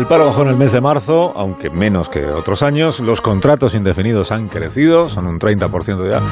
El paro bajó en el mes de marzo, aunque menos que otros años. Los contratos indefinidos han crecido, son un 30% ya.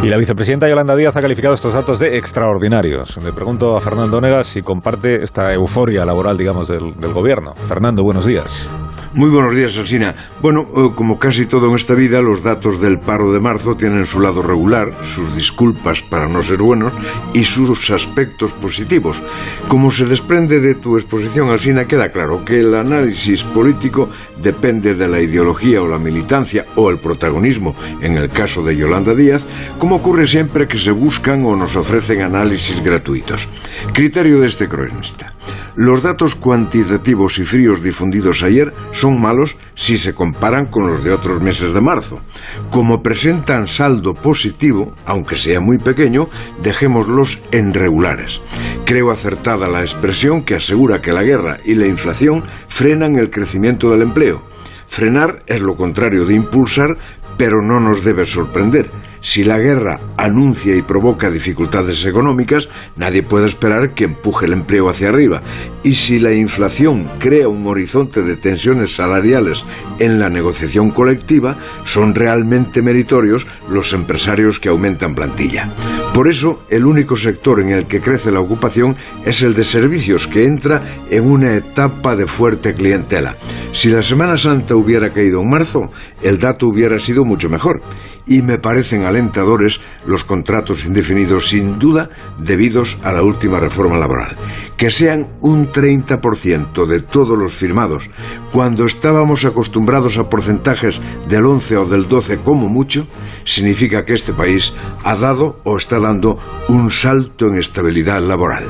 Y la vicepresidenta Yolanda Díaz ha calificado estos datos de extraordinarios. Le pregunto a Fernando Negas si comparte esta euforia laboral, digamos, del, del gobierno. Fernando, buenos días. Muy buenos días, Alsina. Bueno, eh, como casi todo en esta vida, los datos del paro de marzo tienen su lado regular, sus disculpas para no ser buenos y sus aspectos positivos. Como se desprende de tu exposición, Alsina, queda claro que el análisis político depende de la ideología o la militancia o el protagonismo, en el caso de Yolanda Díaz, como ocurre siempre que se buscan o nos ofrecen análisis gratuitos. Criterio de este cronista. Los datos cuantitativos y fríos difundidos ayer son malos si se comparan con los de otros meses de marzo. Como presentan saldo positivo, aunque sea muy pequeño, dejémoslos en regulares. Creo acertada la expresión que asegura que la guerra y la inflación frenan el crecimiento del empleo. Frenar es lo contrario de impulsar, pero no nos debe sorprender. Si la guerra anuncia y provoca dificultades económicas, nadie puede esperar que empuje el empleo hacia arriba. Y si la inflación crea un horizonte de tensiones salariales en la negociación colectiva, son realmente meritorios los empresarios que aumentan plantilla. Por eso, el único sector en el que crece la ocupación es el de servicios, que entra en una etapa de fuerte clientela. Si la Semana Santa hubiera caído en marzo, el dato hubiera sido mucho mejor. Y me parecen alentadores los contratos indefinidos, sin duda, debidos a la última reforma laboral. Que sean un 30% de todos los firmados, cuando estábamos acostumbrados a porcentajes del 11 o del 12 como mucho, significa que este país ha dado o está dando un salto en estabilidad laboral.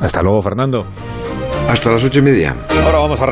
Hasta luego, Fernando. Hasta las ocho y media. Ahora vamos a recordar.